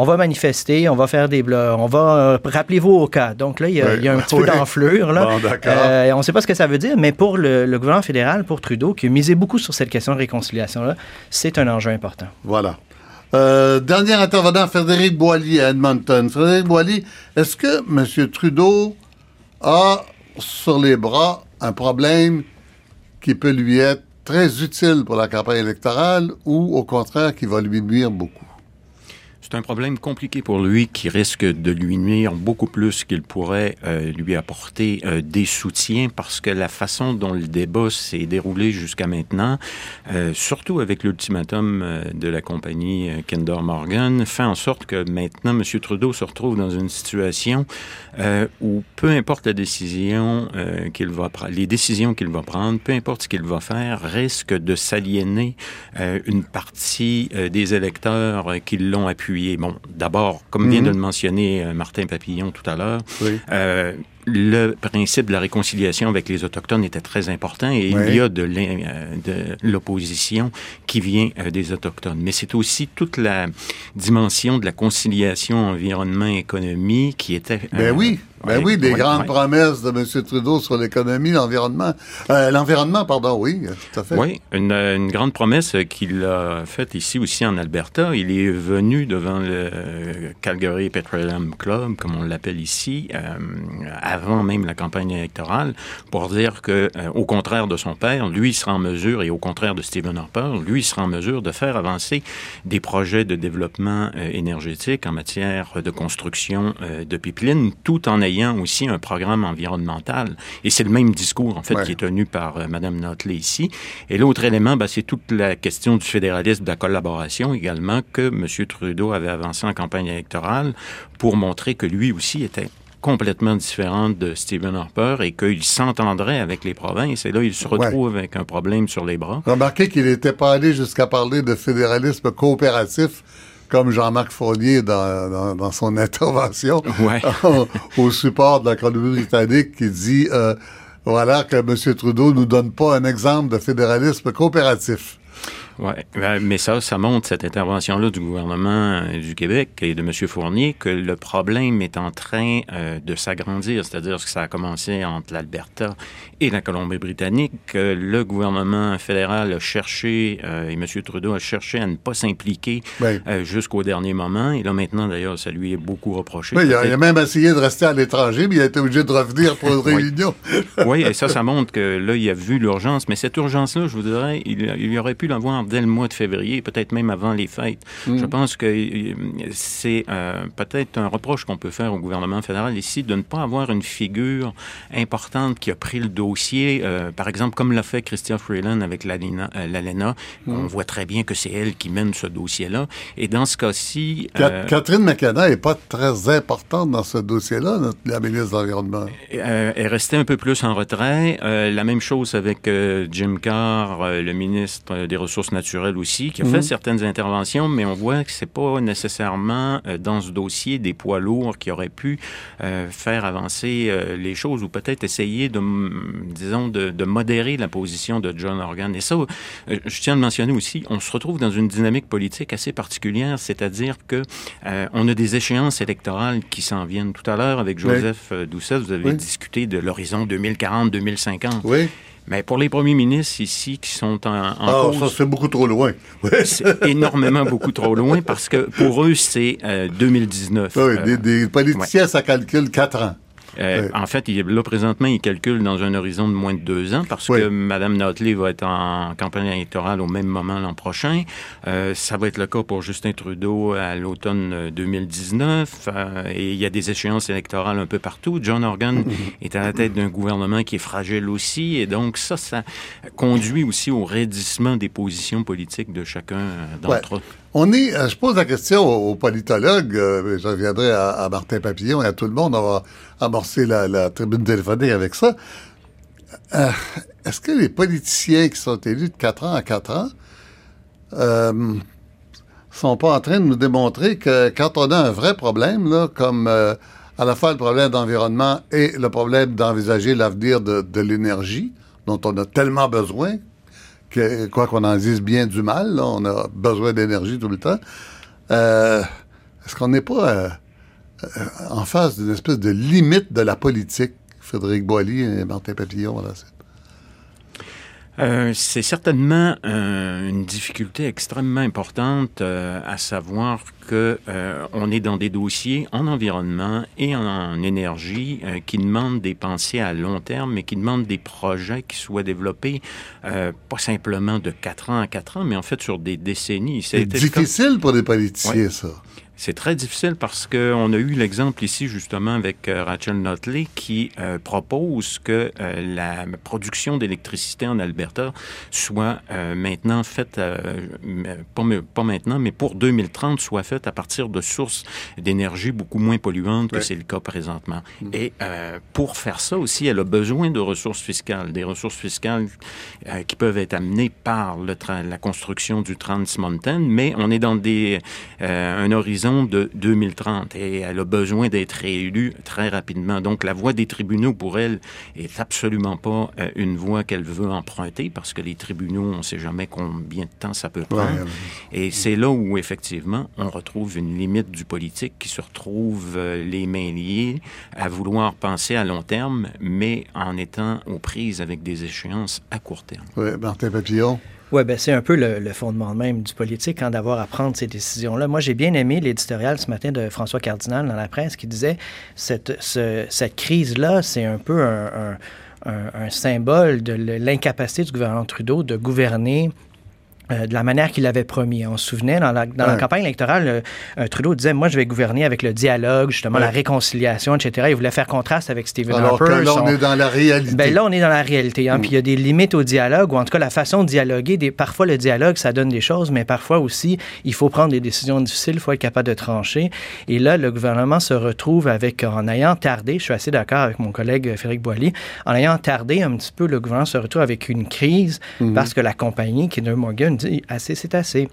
on va manifester, on va faire des blogs, on va euh, rappelez-vous au cas. Donc là, il y a, un peu d'enflure. Là. Euh, on ne sait pas ce que ça veut dire, mais pour le, gouvernement fédéral, pour Trudeau, qui a misé beaucoup sur cette question de réconciliation-là, c'est un enjeu important. Voilà. Euh, dernier intervenant, Frédéric Boilly à Edmonton. Frédéric Boilly, est-ce que M. Trudeau a sur les bras un problème qui peut lui être très utile pour la campagne électorale ou au contraire qui va lui nuire beaucoup? C'est un problème compliqué pour lui qui risque de lui nuire beaucoup plus qu'il pourrait euh, lui apporter euh, des soutiens parce que la façon dont le débat s'est déroulé jusqu'à maintenant, euh, surtout avec l'ultimatum de la compagnie Kinder Morgan, fait en sorte que maintenant M. Trudeau se retrouve dans une situation où peu importe la décision qu'il va les décisions qu'il va prendre, peu importe ce qu'il va faire, risque de s'aliéner une partie des électeurs qui l'ont appuyé Bon, d'abord, comme vient de mhm. le mentionner euh, Martin Papillon tout à l'heure, euh, le principe de la réconciliation avec les Autochtones était très important et il y a de l'opposition qui vient euh, des Autochtones. Mais c'est aussi toute la dimension de la conciliation environnement-économie qui était... Ben oui, ben oui, des grandes promesses de M. Trudeau sur l'économie, l'environnement. Euh, l'environnement, pardon, oui, tout à fait. Oui, une, une grande promesse qu'il a faite ici aussi en Alberta. Il est venu devant le Calgary Petroleum Club, comme on l'appelle ici, euh, avant même la campagne électorale, pour dire que, euh, au contraire de son père, lui sera en mesure, et au contraire de Stephen Harper, lui sera en mesure de faire avancer des projets de développement énergétique en matière de construction de pipelines, tout en ayant ayant aussi un programme environnemental. Et c'est le même discours, en fait, qui est tenu par euh, Mme Notley ici. Et l'autre élément, ben, c'est toute la question du fédéralisme, de la collaboration également, que M. Trudeau avait avancé en campagne électorale pour montrer que lui aussi était complètement différent de Stephen Harper et qu'il s'entendrait avec les provinces. Et là, il se retrouve avec un problème sur les bras. Remarquez qu'il n'était pas allé jusqu'à parler de fédéralisme coopératif comme Jean-Marc Fournier dans, dans, son intervention au, support de la Colombie-Britannique qui dit euh, voilà que M. Trudeau nous donne pas un exemple de fédéralisme coopératif. Oui, ben, mais ça, ça montre cette intervention-là du gouvernement euh, du Québec et de M. Fournier que le problème est en train euh, de s'agrandir, c'est-à-dire que ça a commencé entre l'Alberta et la Colombie-Britannique. que Le gouvernement fédéral a cherché, euh, et M. Trudeau a cherché à ne pas s'impliquer jusqu'au dernier moment. Et là, maintenant, d'ailleurs, ça lui est beaucoup reproché. Oui, il a, même essayé de rester à l'étranger, mais il a été obligé de revenir pour une réunion. oui, et ça, ça montre que là, il a vu l'urgence. Mais cette urgence-là, je vous dirais, il, il aurait pu l'avoir dès le mois de février, peut-être même avant les fêtes. Mm. Je pense que euh, c'est euh, peut-être un reproche qu'on peut faire au gouvernement fédéral ici de ne pas avoir une figure importante qui a pris le dossier, euh, par exemple comme l'a fait Christian Freeland avec l'ALENA. Mm. On voit très bien que c'est elle qui mène ce dossier-là. Et dans ce cas-ci... Catherine McKenna n'est pas très importante dans ce dossier-là, la ministre de l'Environnement. elle est restée un peu plus en retrait. la même chose avec Jim Carr, le ministre des Ressources ressources naturelles aussi, qui a Mhm. fait certaines interventions, mais on voit que c'est pas nécessairement euh, dans ce dossier des poids lourds qui auraient pu euh, faire avancer euh, les choses ou peut-être essayer de, disons, de, de modérer la position de John Organ. Et ça, je tiens à le mentionner aussi, on se retrouve dans une dynamique politique assez particulière, c'est-à-dire que on a des échéances électorales qui s'en viennent. Tout à l'heure, avec Oui. Joseph euh, Doucet, vous avez Oui. discuté de l'horizon 2040-2050. Oui. Mais pour les premiers ministres ici qui sont en, en Ah, cause, ça, c'est beaucoup trop loin. Oui. c'est énormément beaucoup trop loin parce que pour eux, c'est euh, 2019. Oui, Euh, des, des politiciens, ça calcule quatre ans. Euh, Ouais. En fait, il- là, présentement, ils calculent dans un horizon de moins de deux ans parce Oui. que Mme Notley va être en campagne électorale au même moment l'an prochain. Euh, ça va être le cas pour Justin Trudeau à l'automne euh, 2019. euh, et il y a des échéances électorales un peu partout. John Organ est à la tête d'un gouvernement qui est fragile aussi. Et donc, ça, ça conduit aussi au raidissement des positions politiques de chacun d'entre eux. On est, euh, je pose la question aux, politologues, euh, je reviendrai à, Martin Papillon et à tout le monde, on va amorcer la, tribune téléphonique avec ça. Euh, Est-ce que les politiciens qui sont élus de 4 ans à 4 ans euh, sont pas en train de nous démontrer que quand on a un vrai problème, là, comme à la fois le problème d'environnement et le problème d'envisager l'avenir de l'énergie, dont on a tellement besoin, quoi qu'on en dise bien du mal, on a besoin d'énergie tout le temps. Euh, Est-ce qu'on n'est pas euh, euh, en face d'une espèce de limite de la politique, Frédéric Boilly et Martin Papillon? Euh, c'est certainement euh, une difficulté extrêmement importante euh, à savoir que on est dans des dossiers en environnement et en, en énergie qui demandent des pensées à long terme, mais qui demandent des projets qui soient développés pas simplement de 4 ans à 4 ans, mais en fait sur des décennies. c'est difficile pour les politiciens, Ouais. ça. C'est très difficile parce qu'on a eu l'exemple ici justement avec euh, Rachel Notley qui euh, propose que euh, la production d'électricité en Alberta soit euh, maintenant faite, pas, maintenant, mais pour 2030, soit faite à partir de sources d'énergie beaucoup moins polluantes que c'est le cas présentement. Et euh, pour faire ça aussi, elle a besoin de ressources fiscales, des ressources fiscales qui peuvent être amenées par le la construction du Trans Mountain, mais on est dans des, un horizon de 2030 et elle a besoin d'être réélue très rapidement. Donc la voie des tribunaux pour elle est absolument pas euh, une voie qu'elle veut emprunter parce que les tribunaux, on ne sait jamais combien de temps ça peut prendre. Ouais. Et c'est là où, effectivement, on retrouve une limite du politique qui se retrouve euh, les mains liées à vouloir penser à long terme, mais en étant aux prises avec des échéances à court terme. Oui, Martin Papillon. Oui, ben c'est un peu le, fondement même du politique, hein, d'avoir à prendre ces décisions-là. Moi, j'ai bien aimé l'éditorial ce matin de François Cardinal dans la presse qui disait cette, ce- cette crise-là, c'est un peu un, symbole de l'incapacité du gouvernement Trudeau de gouverner euh, de la manière qu'il avait promis. On se souvenait, dans la, dans la Ouais. campagne électorale, euh, euh, Trudeau disait, moi, je vais gouverner avec le dialogue, justement, Ouais. la réconciliation, etc. Il voulait faire contraste avec Stephen Alors Harper. que là, on est dans la réalité. ben là, on est dans la réalité. Hein, Mm. Puis il y a des limites au dialogue, ou en tout cas la façon de dialoguer. Des, parfois, le dialogue, ça donne des choses, mais parfois aussi, il faut prendre des décisions difficiles, il faut être capable de trancher. Et là, le gouvernement se retrouve avec, en ayant tardé, je suis assez d'accord avec mon collègue Frédéric Boilly, en ayant tardé un petit peu, le gouvernement se retrouve avec une crise Mhm. parce que la compagnie, Kinder Morgan, assez, c'est assez.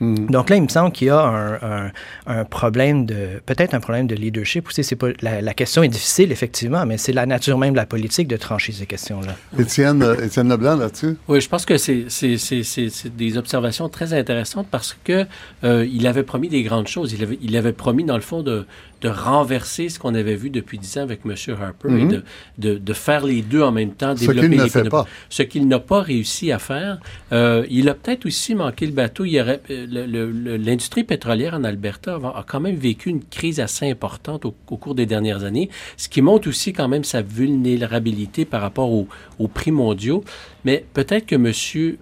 Mhm. Donc là, il me semble qu'il y a un, un- un problème de, peut-être un problème de leadership aussi. C'est pas, la, la question est difficile, effectivement, mais c'est la nature même de la politique de trancher ces questions-là. Étienne, euh, Étienne Leblanc, là-dessus? Oui, je pense que c'est c'est- c'est- c'est- c'est des observations très intéressantes parce que euh, il avait promis des grandes choses. Il avait, il avait promis, dans le fond, de, de renverser ce qu'on avait vu depuis dix ans avec M. Harper et Mhm. de, de, de faire les deux en même temps, Ce développer qu'il ne fait pas. Ce qu'il n'a pas réussi à faire. Euh, il a peut-être aussi manqué le bateau. Il y aurait, l'industrie pétrolière en Alberta a, a quand même vécu une crise assez importante au, au cours des dernières années, ce qui montre aussi quand même sa vulnérabilité par rapport aux, prix mondiaux. Mais peut-être que M.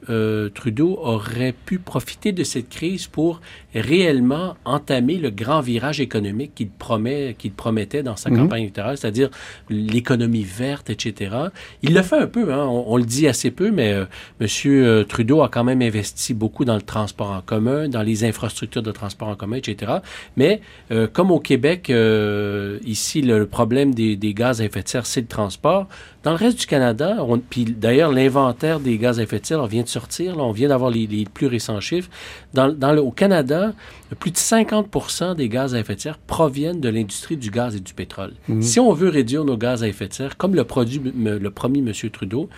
euh, Trudeau aurait pu profiter de cette crise pour réellement entamer le grand virage économique qu'il promet, qu'il promettait dans sa Mhm. campagne électorale, c'est-à-dire l'économie verte, etc. Il le fait un peu, hein, on, on le dit assez peu, mais euh, M. Trudeau a quand même investi beaucoup dans le transport en commun, commun, dans les infrastructures de transport en commun, etc. Mais euh, comme au Québec, euh, ici, le, problème des, des, gaz à effet de serre, c'est le transport. Dans le reste du Canada, puis d'ailleurs, l'inventaire des gaz à effet de serre on vient de sortir, là, on vient d'avoir les, les, plus récents chiffres. Dans, dans le, au Canada, plus de 50 des gaz à effet de serre proviennent de l'industrie du gaz et du pétrole. Mmh. Si on veut réduire nos gaz à effet de serre, comme le, produit, le promis M. Trudeau,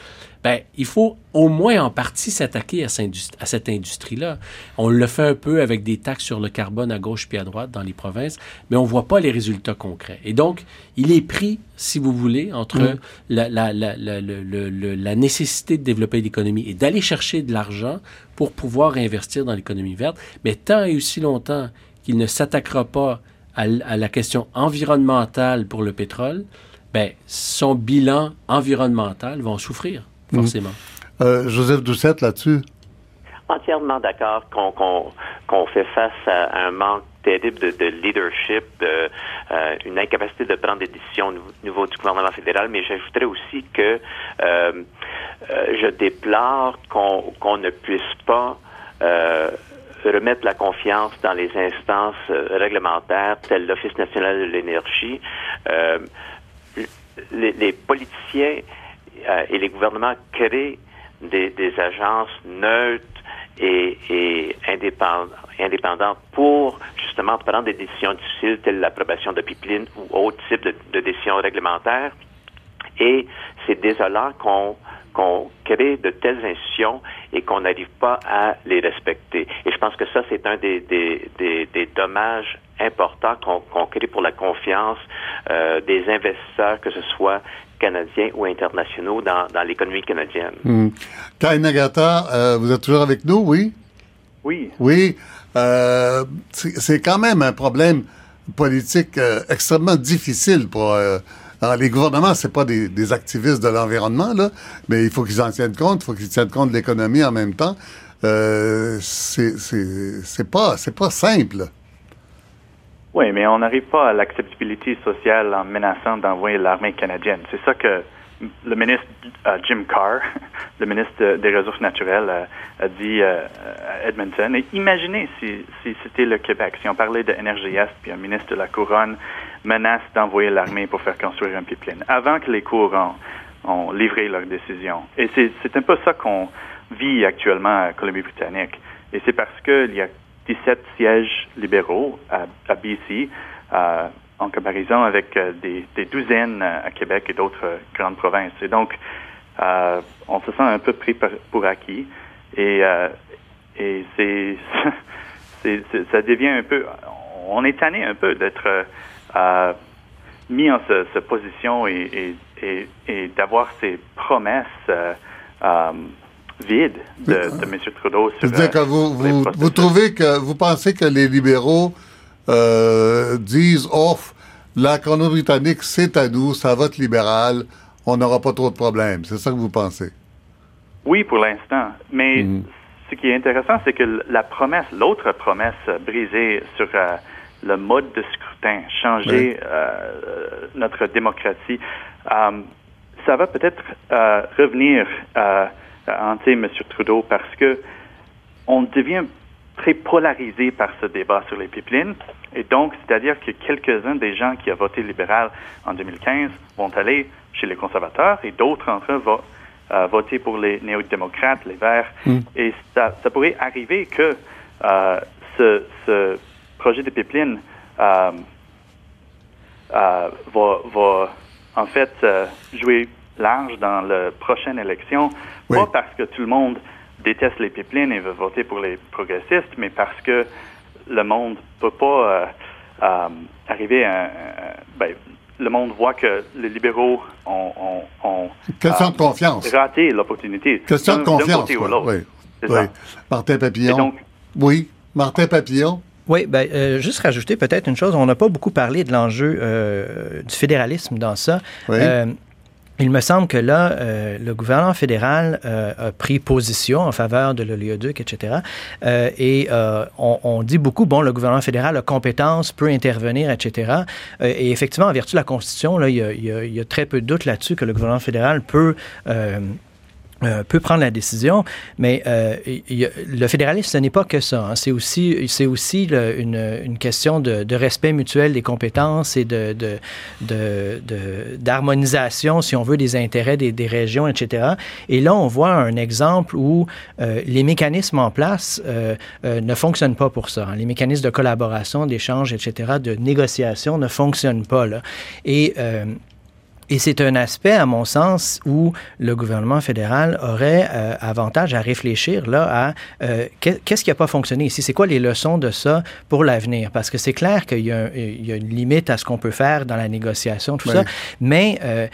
ben, il faut au moins en partie s'attaquer à, cette industrie-là. On le fait un peu avec des taxes sur le carbone à gauche puis à droite dans les provinces, mais on ne voit pas les résultats concrets. Et donc, il est pris, si vous voulez, entre mmh. la, la, la, la, nécessité de développer l'économie et d'aller chercher de l'argent pour pouvoir investir dans l'économie verte, mais tant et aussi longtemps qu'il ne s'attaquera pas à, à la question environnementale pour le pétrole, ben, son bilan environnemental va en souffrir. Forcément. Euh, Joseph Doucette, là-dessus? Entièrement d'accord qu'on fait face à un manque terrible de, leadership, de, euh, une incapacité de prendre des décisions au niveau du gouvernement fédéral, mais j'ajouterais aussi que euh, je déplore qu'on ne puisse pas remettre la confiance dans les instances réglementaires telles l'Office national de l'énergie. Les, les, politiciens euh, et les gouvernements créent des, agences neutres et, indépendantes, pour justement prendre des décisions difficiles telles l'approbation de pipelines ou autres types de, de décisions réglementaires. Et c'est désolant qu'on crée de telles institutions et qu'on n'arrive pas à les respecter. Et je pense que ça, c'est un des, dommages importants qu'on qu'on crée pour la confiance euh, des investisseurs, que ce soit canadiens ou internationaux dans, dans l'économie canadienne. Mmh. Nagata, euh, vous êtes toujours avec nous, oui? Oui. Oui. Euh, c'est quand même un problème politique euh, extrêmement difficile pour... Euh, les gouvernements, c'est pas des, des, activistes de l'environnement, là, mais il faut qu'ils en tiennent compte, il faut qu'ils tiennent compte de l'économie en même temps. Euh, c'est pas, pas simple. Oui, mais on n'arrive pas à l'acceptabilité sociale en menaçant d'envoyer l'armée canadienne. C'est ça que le ministre euh, Jim Carr, le ministre des Ressources naturelles, euh, a dit euh, à Edmonton. Et imaginez si, c'était le Québec, si on parlait de NRGS, puis un ministre de la Couronne menace d'envoyer l'armée pour faire construire un pipeline, avant que les courants ont livré leur décision. Et c'est un peu ça qu'on vit actuellement à Colombie-Britannique. Et c'est parce qu'il y a 17 sièges libéraux à, BC, en comparaison avec euh, des, douzaines à Québec et d'autres euh, grandes provinces. Et donc, euh, on se sent un peu pris pour acquis. Et, ça devient un peu, on est tanné un peu d'être mis en cette position et, et d'avoir ces promesses vide de, de M. Trudeau. Sur, dire que vous, vous, vous, trouvez que vous pensez que les libéraux euh, disent oh la Colombie-Britannique c'est à nous, ça vote libéral, on n'aura pas trop de problèmes. C'est ça que vous pensez? Oui, pour l'instant. Mais mm. ce qui est intéressant, c'est que la promesse, l'autre promesse brisée sur euh, le mode de scrutin, changer euh, notre démocratie, euh, ça va peut-être euh, revenir hanter M. Trudeau parce que on devient très polarisé par ce débat sur les pipelines. Et donc, c'est-à-dire que quelques-uns des gens qui ont voté libéral en 2015 vont aller chez les conservateurs et d'autres d'entre eux vont euh, voter pour les néo-démocrates, les Verts. Mm. Et ça, ça, pourrait arriver que euh, ce, ce, projet de pipeline euh, euh va, va, en fait jouer large dans la prochaine élection, pas parce que tout le monde déteste les pipelines et veut voter pour les progressistes, mais parce que le monde peut pas euh, euh, arriver à... Ben, le monde voit que les libéraux ont, ont, ont Question de confiance. raté l'opportunité. Question de confiance. Oui. oui. Martin Papillon. oui, Martin Papillon. Oui, ben, euh, juste rajouter peut-être une chose. On n'a pas beaucoup parlé de l'enjeu euh, du fédéralisme dans ça. Oui. Euh, il me semble que là, euh, le gouvernement fédéral euh, a pris position en faveur de l'oléoduc, etc. Et euh, on, dit beaucoup, bon, le gouvernement fédéral a compétence, peut intervenir, etc. Et effectivement, en vertu de la Constitution, là, il, y a, il y a très peu de doute là-dessus que le gouvernement fédéral peut euh, peut prendre la décision, mais euh, le fédéralisme, ce n'est pas que ça. Hein. C'est aussi, c'est aussi une, question de, respect mutuel des compétences et de, d'harmonisation, si on veut, des intérêts des, régions, etc. Et là, on voit un exemple où euh, les mécanismes en place ne fonctionnent pas pour ça. Hein. Les mécanismes de collaboration, d'échange, etc., de négociation ne fonctionnent pas. Là. Et et c'est un aspect, à mon sens, où le gouvernement fédéral aurait euh, avantage à réfléchir là à euh, qu'est-ce qui n'a pas fonctionné ici? C'est quoi les leçons de ça pour l'avenir? Parce que c'est clair qu'il y, a une limite à ce qu'on peut faire dans la négociation, tout ça. Mais euh,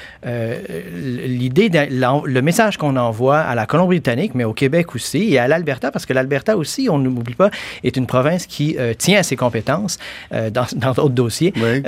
l'idée, le message qu'on envoie à la Colombie-Britannique, mais au Québec aussi, et à l'Alberta, parce que l'Alberta aussi, on n'oublie pas, est une province qui tient à ses compétences dans d'autres dossiers. Oui.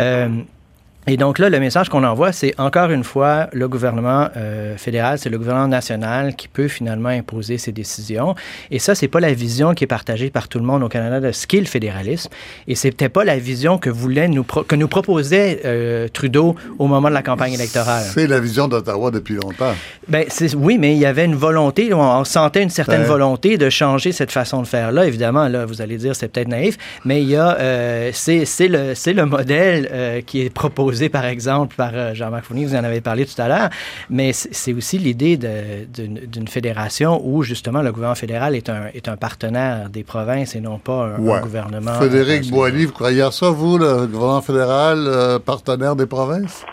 Et donc là, le message qu'on envoie, c'est encore une fois le gouvernement euh, fédéral, c'est le gouvernement national qui peut finalement imposer ses décisions. Et ça, c'est pas la vision qui est partagée par tout le monde au Canada de ce qu'est le fédéralisme. Et c'était pas la vision que voulait nous que nous proposait euh, Trudeau au moment de la campagne électorale. C'est la vision d'Ottawa depuis longtemps. Ben oui, mais il y avait une volonté, on sentait une certaine volonté de changer cette façon de faire là. Évidemment, là, vous allez dire c'est peut-être naïf, mais il y a euh, c'est le c'est le modèle qui est proposé par exemple, par euh, Jean-Marc Fournier, vous en avez parlé tout à l'heure, mais c'est aussi l'idée d'une fédération où, justement, le gouvernement fédéral est un, est un partenaire des provinces et non pas un, gouvernement. Frédéric Boilly, vous croyez à ça, vous, le gouvernement fédéral, euh, partenaire des provinces?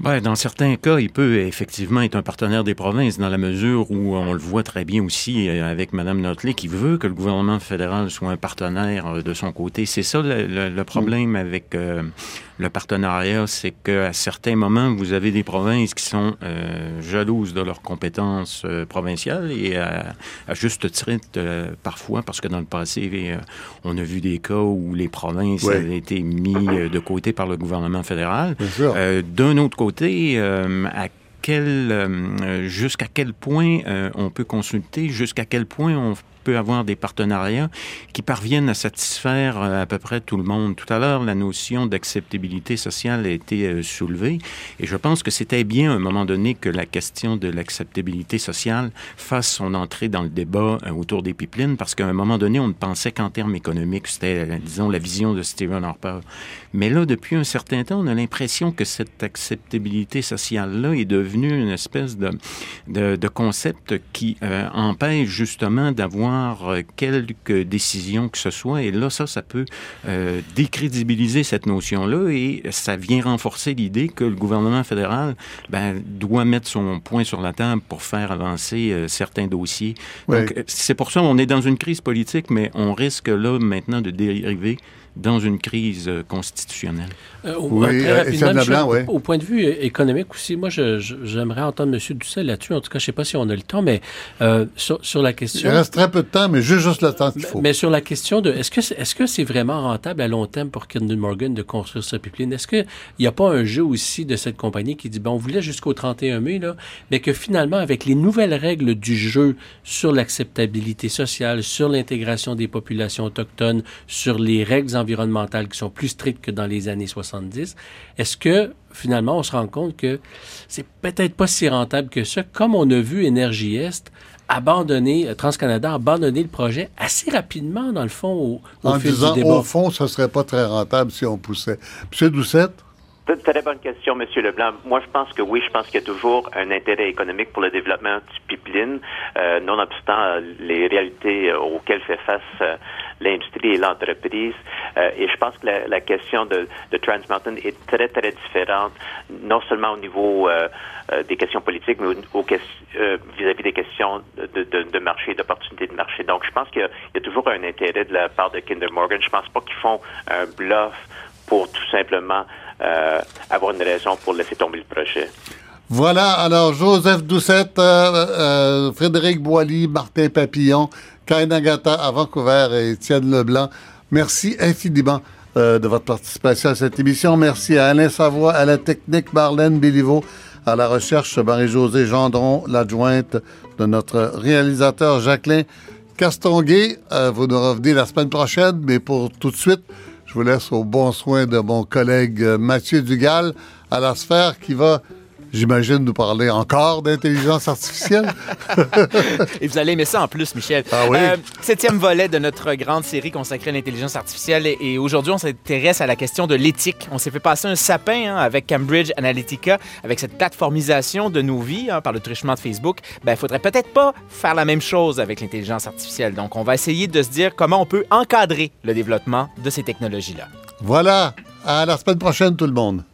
Ben, dans certains cas, il peut effectivement être un partenaire des provinces dans la mesure où on le voit très bien aussi euh, avec Mme Notley qui veut que le gouvernement fédéral soit un partenaire de son côté. C'est ça le, problème avec le partenariat, c'est qu'à certains moments, vous avez des provinces qui sont euh, jalouses de leurs compétences euh, provinciales et à, juste titre euh, parfois, parce que dans le passé, on a vu des cas où les provinces avaient été mis de côté par le gouvernement fédéral. D'un autre côté, à quel, jusqu'à quel point on peut consulter, jusqu'à quel point on peut avoir des partenariats qui parviennent à satisfaire euh, à peu près tout le monde. Tout à l'heure, la notion d'acceptabilité sociale a été euh, soulevée et je pense que c'était bien à un moment donné que la question de l'acceptabilité sociale fasse son entrée dans le débat euh, autour des pipelines parce qu'à un moment donné, on ne pensait qu'en termes économiques. C'était, disons, la vision de Stephen Harper. Mais là, depuis un certain temps, on a l'impression que cette acceptabilité sociale-là est devenue une espèce de, de, concept qui empêche justement d'avoir euh, quelques décisions que ce soit. Et là, ça, ça peut euh, décrédibiliser cette notion-là et ça vient renforcer l'idée que le gouvernement fédéral ben, doit mettre son point sur la table pour faire avancer euh, certains dossiers. Donc, c'est pour ça qu'on est dans une crise politique, mais on risque là maintenant de dériver dans une crise euh, constitutionnelle? Euh, oui, très rapidement, Au point de vue économique aussi, moi, j'aimerais entendre M. Ducet là-dessus. En tout cas, je ne sais pas si on a le temps, mais euh, sur, la question... Il reste très peu de temps, mais juste, juste le temps qu'il faut. Mais sur la question de... Est-ce que c'est est -ce c'est vraiment rentable à long terme pour Kinder Morgan de construire ce pipeline? Est-ce qu'il n'y a pas un jeu aussi de cette compagnie qui dit, bon, on voulait jusqu'au 31 mai, là, mais que finalement, avec les nouvelles règles du jeu sur l'acceptabilité sociale, sur l'intégration des populations autochtones, sur les règles environnementales qui sont plus strictes que dans les années 70, est-ce que finalement on se rend compte que c'est peut-être pas si rentable que ça, comme on a vu Énergie Est abandonner, euh, TransCanada abandonner le projet assez rapidement, dans le fond, au, au en disant, du débat. Au fond, ce serait pas très rentable si on poussait. Monsieur Doucette? Très bonne question, Monsieur Leblanc. Moi, je pense que oui, je pense qu'il y a toujours un intérêt économique pour le développement du pipeline, euh, nonobstant les réalités euh, auxquelles fait face euh, l'industrie et l'entreprise. et je pense que la, question de, de, Trans Mountain est très, très différente, non seulement au niveau des questions politiques, mais vis-à-vis des questions de, de, de marché, d'opportunités de marché. Donc, je pense qu'il y, a toujours un intérêt de la part de Kinder Morgan. Je pense pas qu'ils font un bluff pour tout simplement euh, avoir une raison pour laisser tomber le projet. Voilà, alors Joseph Doucette, euh, euh, Frédéric Boilly, Martin Papillon, Kai Nagata à Vancouver et Étienne Leblanc, merci infiniment de votre participation à cette émission. Merci à Alain Savoie, à la technique Marlène Béliveau, à la recherche Marie-Josée Gendron, l'adjointe de notre réalisateur Jacqueline Castonguay. vous nous revenez la semaine prochaine, mais pour tout de suite, je vous laisse au bon soin de mon collègue euh, Mathieu Dugal à la sphère qui va j'imagine, nous parler encore d'intelligence artificielle. Et vous allez aimer ça en plus, Michel. Ah oui? Euh, septième volet de notre grande série consacrée à l'intelligence artificielle. Et, aujourd'hui, on s'intéresse à la question de l'éthique. On s'est fait passer un sapin hein, avec Cambridge Analytica, avec cette plateformisation de nos vies hein, par le truchement de Facebook. Ben, il faudrait peut-être pas faire la même chose avec l'intelligence artificielle. Donc, on va essayer de se dire comment on peut encadrer le développement de ces technologies-là. Voilà. À la semaine prochaine, tout le monde.